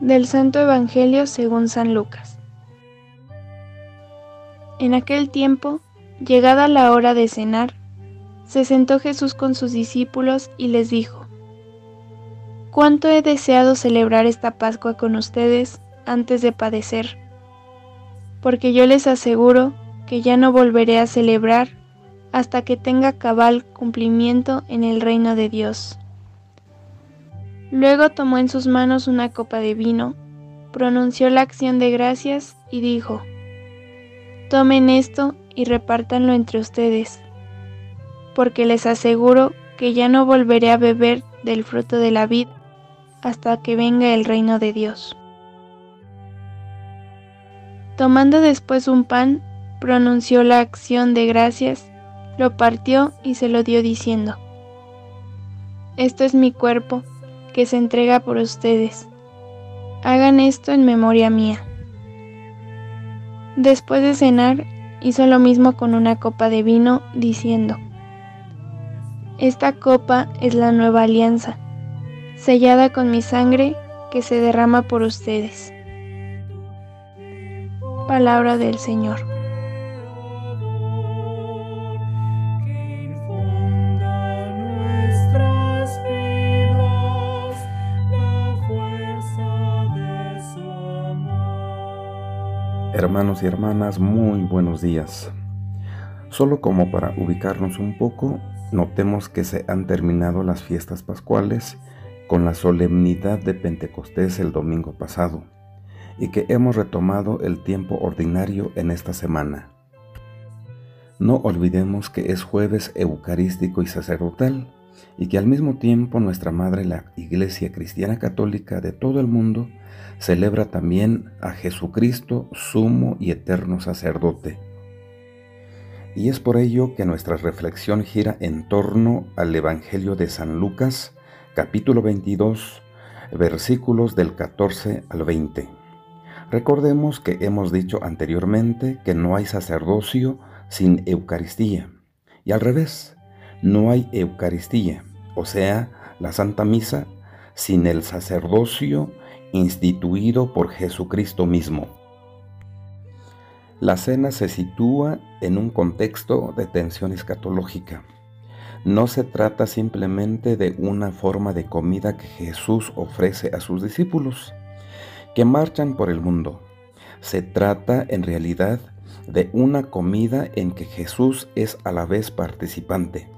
Del Santo Evangelio según San Lucas. En aquel tiempo, llegada la hora de cenar, se sentó Jesús con sus discípulos y les dijo, Cuánto he deseado celebrar esta Pascua con ustedes antes de padecer, porque yo les aseguro que ya no volveré a celebrar hasta que tenga cabal cumplimiento en el reino de Dios. Luego tomó en sus manos una copa de vino, pronunció la acción de gracias y dijo, Tomen esto y repártanlo entre ustedes, porque les aseguro que ya no volveré a beber del fruto de la vid hasta que venga el reino de Dios. Tomando después un pan, pronunció la acción de gracias, lo partió y se lo dio diciendo, Esto es mi cuerpo que se entrega por ustedes. Hagan esto en memoria mía. Después de cenar, hizo lo mismo con una copa de vino, diciendo, Esta copa es la nueva alianza, sellada con mi sangre que se derrama por ustedes. Palabra del Señor. Hermanos y hermanas, muy buenos días. Solo como para ubicarnos un poco, notemos que se han terminado las fiestas pascuales con la solemnidad de Pentecostés el domingo pasado y que hemos retomado el tiempo ordinario en esta semana. No olvidemos que es jueves eucarístico y sacerdotal y que al mismo tiempo nuestra Madre la Iglesia Cristiana Católica de todo el mundo celebra también a Jesucristo, sumo y eterno sacerdote. Y es por ello que nuestra reflexión gira en torno al Evangelio de San Lucas, capítulo 22, versículos del 14 al 20. Recordemos que hemos dicho anteriormente que no hay sacerdocio sin Eucaristía, y al revés, no hay Eucaristía, o sea, la Santa Misa, sin el sacerdocio instituido por Jesucristo mismo. La cena se sitúa en un contexto de tensión escatológica. No se trata simplemente de una forma de comida que Jesús ofrece a sus discípulos, que marchan por el mundo. Se trata en realidad de una comida en que Jesús es a la vez participante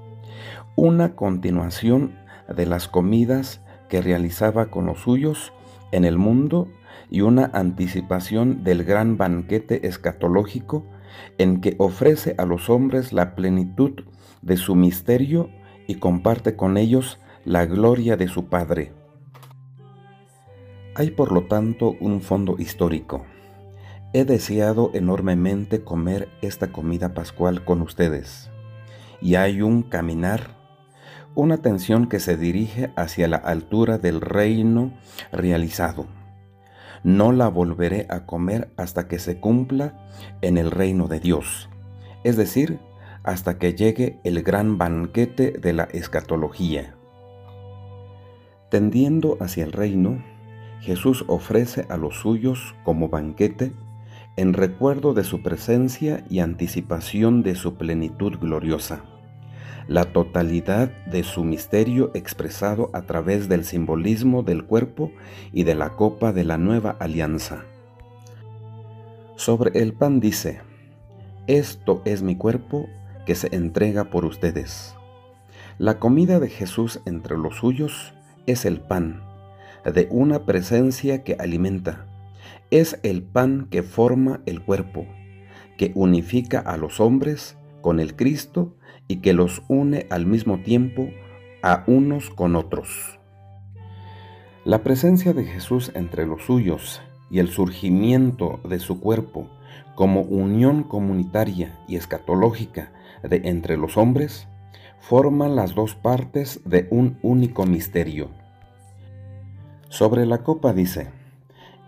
una continuación de las comidas que realizaba con los suyos en el mundo y una anticipación del gran banquete escatológico en que ofrece a los hombres la plenitud de su misterio y comparte con ellos la gloria de su Padre. Hay por lo tanto un fondo histórico. He deseado enormemente comer esta comida pascual con ustedes. Y hay un caminar una atención que se dirige hacia la altura del reino realizado. No la volveré a comer hasta que se cumpla en el reino de Dios, es decir, hasta que llegue el gran banquete de la escatología. Tendiendo hacia el reino, Jesús ofrece a los suyos como banquete en recuerdo de su presencia y anticipación de su plenitud gloriosa la totalidad de su misterio expresado a través del simbolismo del cuerpo y de la copa de la nueva alianza. Sobre el pan dice, Esto es mi cuerpo que se entrega por ustedes. La comida de Jesús entre los suyos es el pan, de una presencia que alimenta. Es el pan que forma el cuerpo, que unifica a los hombres con el Cristo y que los une al mismo tiempo a unos con otros. La presencia de Jesús entre los suyos y el surgimiento de su cuerpo como unión comunitaria y escatológica de entre los hombres forman las dos partes de un único misterio. Sobre la copa dice,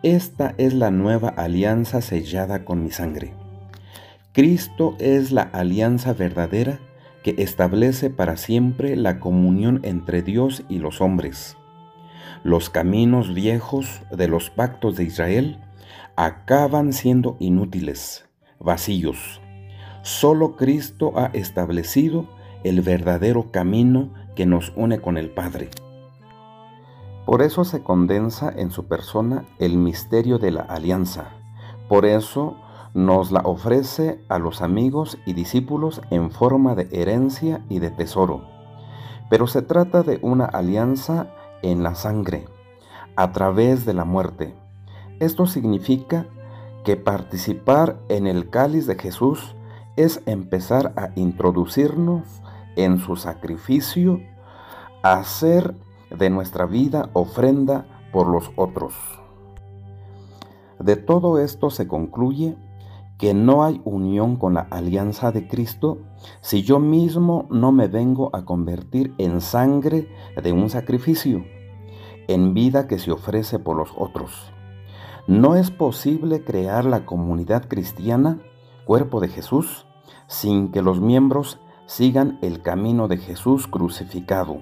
Esta es la nueva alianza sellada con mi sangre. Cristo es la alianza verdadera que establece para siempre la comunión entre Dios y los hombres. los caminos viejos de los pactos de Israel acaban siendo inútiles, vacíos. Solo Cristo ha establecido el verdadero camino que nos une con el Padre. Por eso se condensa en su persona el misterio de la alianza. Por eso nos la ofrece a los amigos y discípulos en forma de herencia y de tesoro. Pero se trata de una alianza en la sangre, a través de la muerte. Esto significa que participar en el cáliz de Jesús es empezar a introducirnos en su sacrificio, a hacer de nuestra vida ofrenda por los otros. De todo esto se concluye que no hay unión con la alianza de Cristo si yo mismo no me vengo a convertir en sangre de un sacrificio, en vida que se ofrece por los otros. No es posible crear la comunidad cristiana, cuerpo de Jesús, sin que los miembros sigan el camino de Jesús crucificado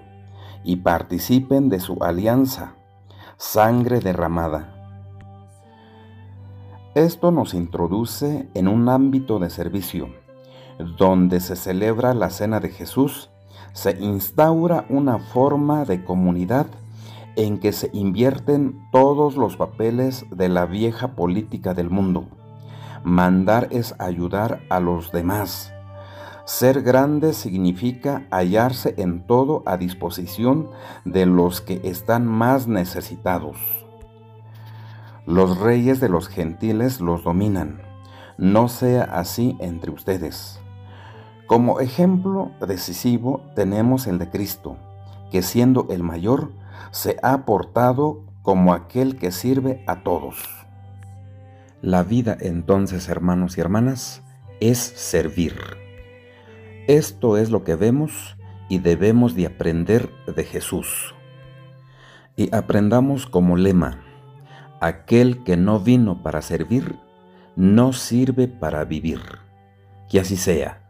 y participen de su alianza, sangre derramada. Esto nos introduce en un ámbito de servicio, donde se celebra la cena de Jesús, se instaura una forma de comunidad en que se invierten todos los papeles de la vieja política del mundo. Mandar es ayudar a los demás. Ser grande significa hallarse en todo a disposición de los que están más necesitados. Los reyes de los gentiles los dominan. No sea así entre ustedes. Como ejemplo decisivo tenemos el de Cristo, que siendo el mayor, se ha portado como aquel que sirve a todos. La vida entonces, hermanos y hermanas, es servir. Esto es lo que vemos y debemos de aprender de Jesús. Y aprendamos como lema, aquel que no vino para servir, no sirve para vivir. Que así sea.